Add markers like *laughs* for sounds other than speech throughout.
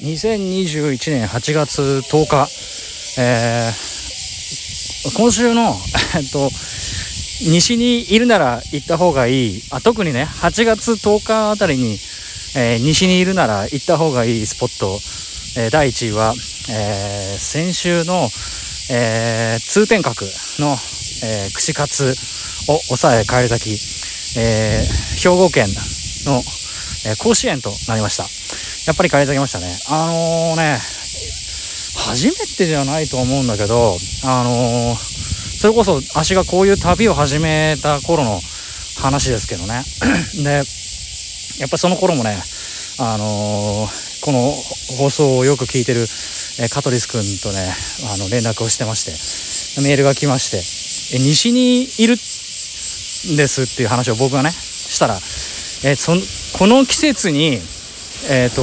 2021年8月10日、えー、今週の、*laughs* えっと、西にいるなら行った方がいい、あ特にね、8月10日あたりに、えー、西にいるなら行った方がいいスポット、えー、第1位は、えー、先週の、え、通天閣の、え、串カツを抑え帰り咲き、え、兵庫県の、え、甲子園となりました。やっぱり帰り咲きましたね。あのー、ね、初めてじゃないと思うんだけど、あのー、それこそ足がこういう旅を始めた頃の話ですけどね。*clears throat* で、やっぱその頃もね、あのー、この放送をよく聞いてる、えカトリス君とね、あの、連絡をしてまして、メールが来まして、え西にいるんですっていう話を僕がね、したら、えそこの季節に、えっ、ー、と、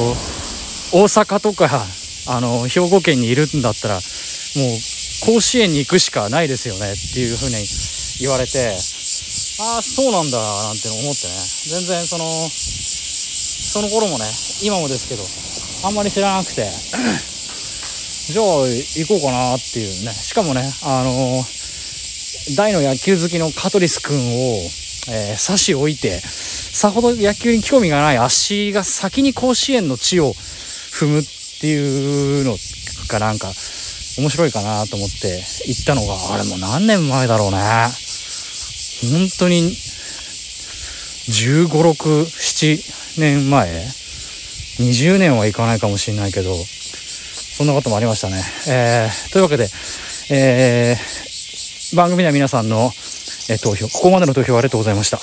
大阪とか、あの、兵庫県にいるんだったら、もう、甲子園に行くしかないですよねっていうふうに言われて、ああ、そうなんだ、なんて思ってね。全然その、その頃もね、今もですけど、あんまり知らなくて、*clears throat* じゃあ行こうかなっていうね。しかもね、あの、大の野球好きのカトリス君を、えー、差し置いて、さほど野球に興味がない足が先に甲子園の地を踏むっていうのがなんか面白いかなと思って行ったのが、あれもう何年前だろうね。本当に15、6、7年前 ?20 年はいかないかもしれないけど、そんなこともありましたね。えー、というわけで、えー、番組では皆さんの、えー、投票、ここまでの投票ありがとうございました。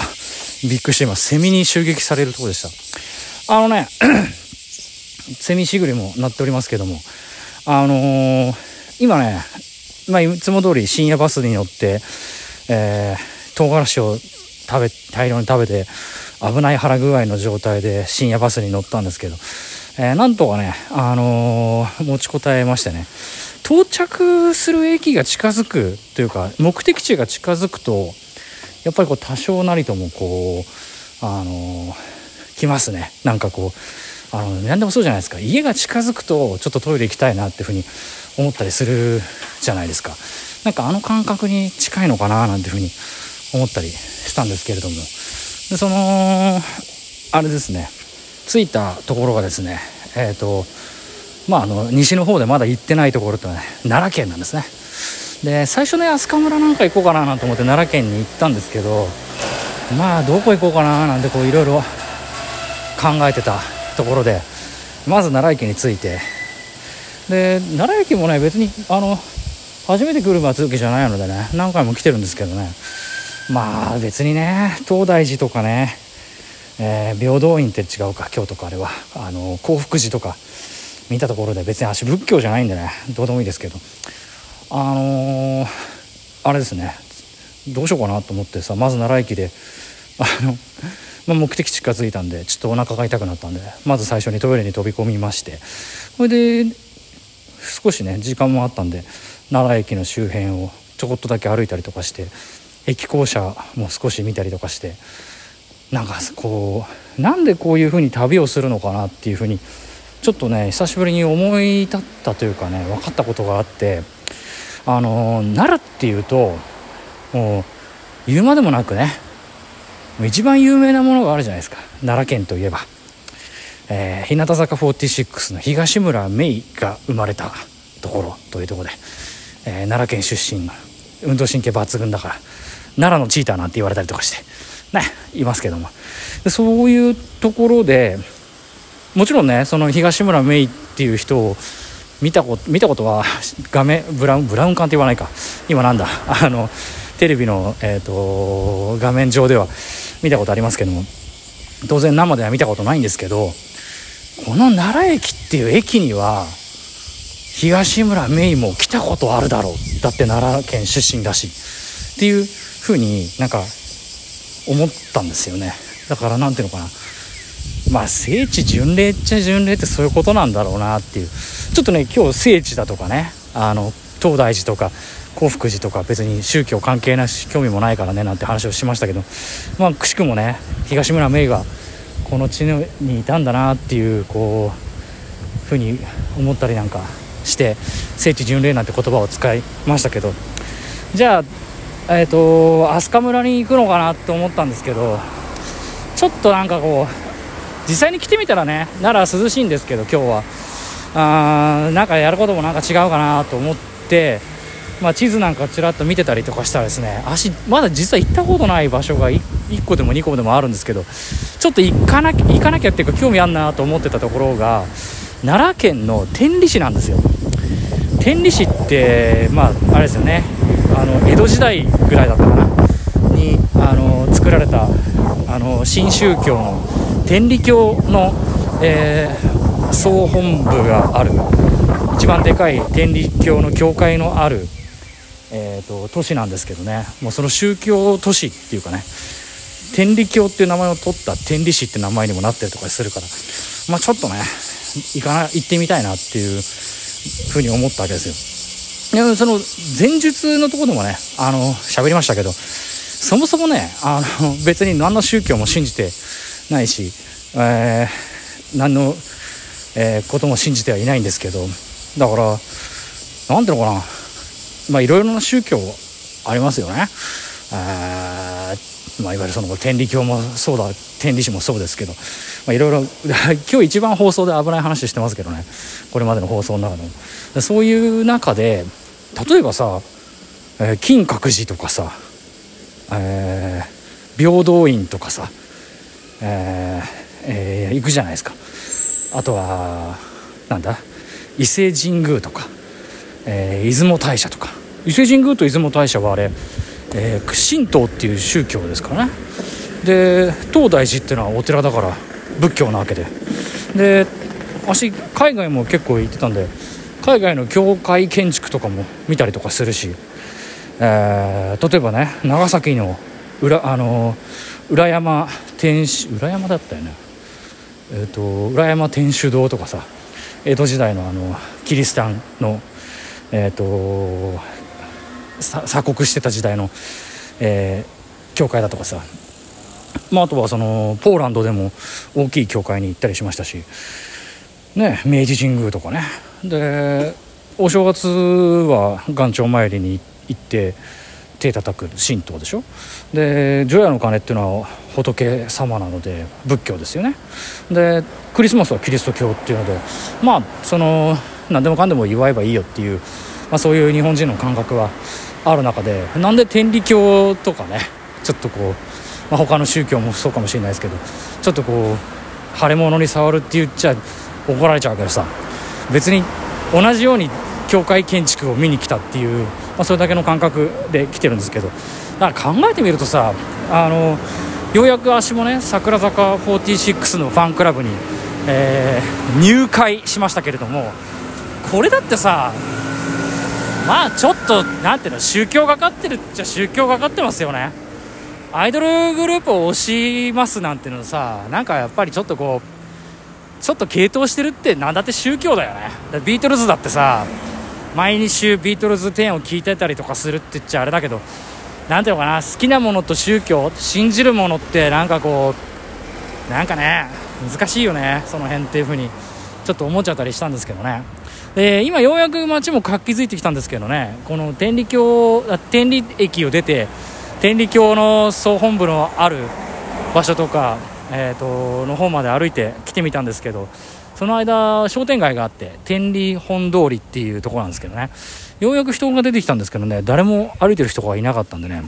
びっくりしています。セミに襲撃されるとこでした。あのね、*clears throat* セミしぐりもなっておりますけども、あのー、今ね、まあ、いつも通り深夜バスに乗って、えー、唐辛子を食べ、大量に食べて、危ない腹具合の状態で深夜バスに乗ったんですけど、えー、なんとかね、あのー、持ちこたえましてね、到着する駅が近づくというか、目的地が近づくと、やっぱりこう多少なりともこう、あのー、来ますね。なんかこう、あの、何でもそうじゃないですか。家が近づくと、ちょっとトイレ行きたいなっていうふうに思ったりするじゃないですか。なんかあの感覚に近いのかななんていうふうに思ったりしたんですけれども。でその、あれですね。着いたところがですね、えっ、ー、と、まあ、あの、西の方でまだ行ってないところとね、奈良県なんですね。で、最初ね、飛鳥村なんか行こうかななんて思って奈良県に行ったんですけど、まあ、どこ行こうかななんてこういろいろ考えてたところで、まず奈良駅に着いて、で、奈良駅もね、別に、あの、初めて来る松きじゃないのでね、何回も来てるんですけどね、まあ別にね、東大寺とかね、えー、平等院って違うか京都かあれは。あの興福寺とか見たところで別に足仏教じゃないんでねどうでもいいですけど。あのー、あれですねどうしようかなと思ってさまず奈良駅であの、まあ、目的地近づいたんでちょっとお腹が痛くなったんでまず最初にトイレに飛び込みまして。それで少しね時間もあったんで奈良駅の周辺をちょこっとだけ歩いたりとかして駅校舎も少し見たりとかしてなんかこうなんでこういうふうに旅をするのかなっていうふうにちょっとね久しぶりに思い立ったというかね分かったことがあってあの奈良っていうともう言うまでもなくね一番有名なものがあるじゃないですか。奈良県といえば、えー、日向坂46の東村芽衣が生まれたところというところで、えー、奈良県出身の運動神経抜群だから奈良のチーターなんて言われたりとかして。ねいますけども。でそういうところでもちろんねその東村芽衣っていう人を見たこと見たことは画面ブラウンブラウン管って言わないか。今なんだ。あのテレビの、えーと、画面上では見たことありますけども。当然生では見たことないんですけどこの奈良駅っていう駅には東村芽衣も来たことあるだろう。だって奈良県出身だし。っていうふうになんか思ったんですよね。だから何ていうのかな。まあ聖地巡礼っちゃ巡礼ってそういうことなんだろうなっていう。ちょっとね今日聖地だとかねあの東大寺とか興福寺とか別に宗教関係なし興味もないからねなんて話をしましたけどまあくしくもね東村芽衣がこの地にいたんだなっていうこうふうに思ったりなんかして聖地巡礼なんて言葉を使いましたけど。じゃあえっ、ー、と飛鳥村に行くのかなって思ったんですけどちょっとなんかこう実際に来てみたらね奈良涼しいんですけど今日は。あーなんかやることもなんか違うかなと思って、まあ、地図なんかちらっと見てたりとかしたらですね足まだ実は行ったことない場所が 1, 1個でも2個でもあるんですけどちょっと行かなきゃ行かなきゃっていうか興味あんなと思ってたところが奈良県の天理市なんですよ。天理市ってまああれですよね。あの江戸時代ぐらいだったかな。にあの作られたあの新宗教の天理教の、えー、総本部がある一番でかい天理教の教会のある、えーと、都市なんですけどね。もうその宗教都市っていうかね。天理教っていう名前を取った天理市って名前にもなってるとかするから。まあちょっとね行かな行ってみたいなっていうふうに思ったわけですよ。でその前述のとこでもねあの喋りましたけどそもそもねあの *laughs* 別に何の宗教も信じてないし、えー、何の、えー、ことも信じてはいないんですけどだから何ていうのかな。まあいろいろな宗教ありますよね。えーまあ、いわゆるその天理教もそうだ天理師もそうですけど、まあ、いろいろ *laughs* 今日一番放送で危ない話してますけどね。これまでの放送の中でも。そういう中で例えばさ、えー、金閣寺とかさ、えー、平等院とかさ、えーえー、行くじゃないですか。あとはなんだ？伊勢神宮とか、えー、出雲大社とか。伊勢神宮と出雲大社はあれ、えー、神道っていう宗教ですからね。で東大寺っていうのはお寺だから仏教なわけで。で私海外も結構行ってたんで海外の教会建築とかも見たりとかするし、えー、例えばね長崎の裏あの裏山天守裏山だったよね。えっ、ー、と裏山天守堂とかさ江戸時代のあのキリシタンのえっ、ー、と鎖国してた時代の、えー、教会だとかさ。まあ、あとはそのポーランドでも大きい教会に行ったりしましたし、ね、明治神宮とかね。でお正月は元朝参りに行って手叩く神道でしょ？で除夜の鐘っていうのは仏様なので仏教ですよね。でクリスマスはキリスト教っていうのでまあその何でもかんでも祝えばいいよっていう、まあ、そういう日本人の感覚はある中でなんで天理教とかねちょっとこうまあ、他の宗教もそうかもしれないですけどちょっとこう腫れ物に触るって言っちゃ怒られちゃうけどさ別に同じように教会建築を見に来たっていう、まあ、それだけの感覚で来てるんですけど。だから考えてみるとさあのようやく足もね桜坂46のファンクラブに、えー、入会しましたけれどもこれだってさまあちょっとなんていうの宗教がかってるっちゃ宗教がかってますよね。アイドルグループを推しますなんてのさなんかやっぱりちょっとこうちょっと傾倒してるって何だって宗教だよね。ビートルズだってさ毎週ビートルズ10を聴いてたりとかするって言っちゃあれだけど何ていうのかな好きなものと宗教信じるものってなんかこうなんかね難しいよねその辺っていう風にちょっと思っちゃったりしたんですけどね。で今ようやく街も活気づいてきたんですけどねこの天理教天理駅を出て天理教の総本部のある場所とか、えーと、の方まで歩いて来てみたんですけどその間商店街があって天理本通りっていうところなんですけどね。ようやく人が出てきたんですけどね誰も歩いてる人がいなかったんでね。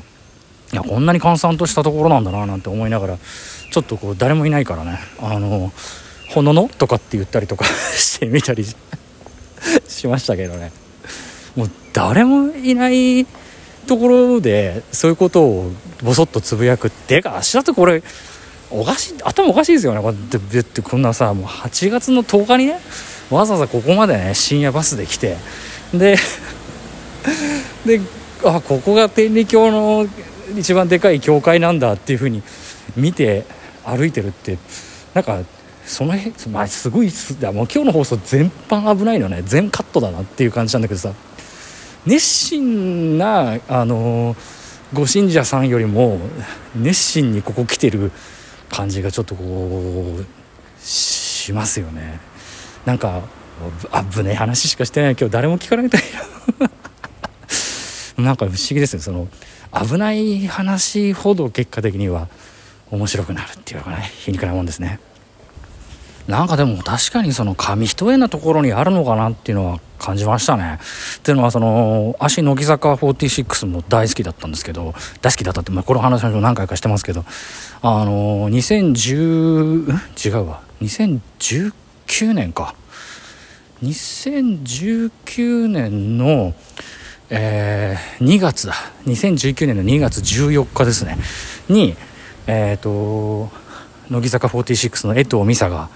いやこんなに閑散としたところなんだななんて思いながらちょっとこう誰もいないからね。あの「ほのの?」とかって言ったりとか *laughs* してみたりしましたけどね。もう誰もいないところでそういうことをぼそっとつぶやく。ってか明日ってこれおかしい頭おかしいですよね。こうやってビュッてこんなさもう8月の10日にねわざわざここまでね深夜バスで来て。でであここが天理教の一番でかい教会なんだっていう風に見て歩いてるってなんかその辺、まあ、すごいもう今日の放送全般危ないのね。全カットだなっていう感じなんだけどさ。熱心なあのご信者さんよりも熱心にここ来てる感じがちょっとこうしますよね。なんか危ねえ話しかしてない。今日誰も聞かれたいな *laughs* なんか不思議ですね。その危ない話ほど結果的には面白くなるっていうのがね皮肉なもんですね。なんかでも確かにその紙一重なところにあるのかなっていうのは感じましたね。っていうのはその足乃木坂46も大好きだったんですけど大好きだったって、まあ、この話も何回かしてますけど。あの2010違うわ。2019年か。2019年のえー、2月だ。2019年の2月14日ですね。にえっ、ー、と乃木坂46の江藤美沙が、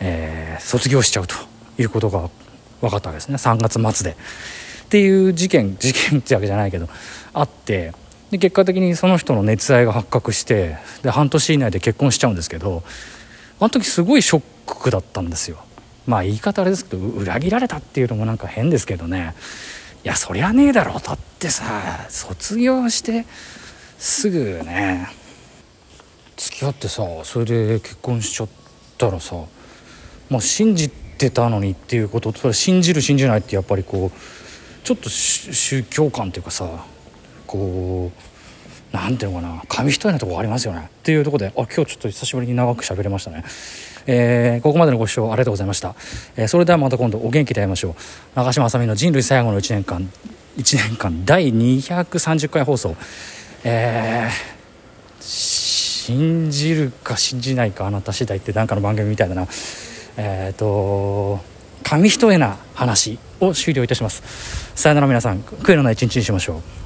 えー、卒業しちゃうということが分かったわけですね3月末で。っていう事件 *laughs* 事件ってわけじゃないけどあってで結果的にその人の熱愛が発覚してで半年以内で結婚しちゃうんですけどあの時すごいショックだったんですよ。まあ言い方あれですけど裏切られたっていうのもなんか変ですけどねいやそりゃねえだろだってさ卒業してすぐね付き合ってさそれで結婚しちゃったらさまあ信じてたのにっていうことそれ信じる信じないってやっぱりこうちょっと宗教観っていうかさこうなんていうのかな紙一重なとこありますよね。っていうとこであ今日ちょっと久しぶりに長く喋れましたね。えー、ここまでのご視聴ありがとうございました、えー、それではまた今度お元気で会いましょう。長嶋あさみの人類最後の1年間1年間第230回放送。えー信じるか信じないかあなた次第ってなんかの番組みたいだな。えっ、ー、と紙一重な話を終了いたします。さよなら皆さん悔いのない一日にしましょう。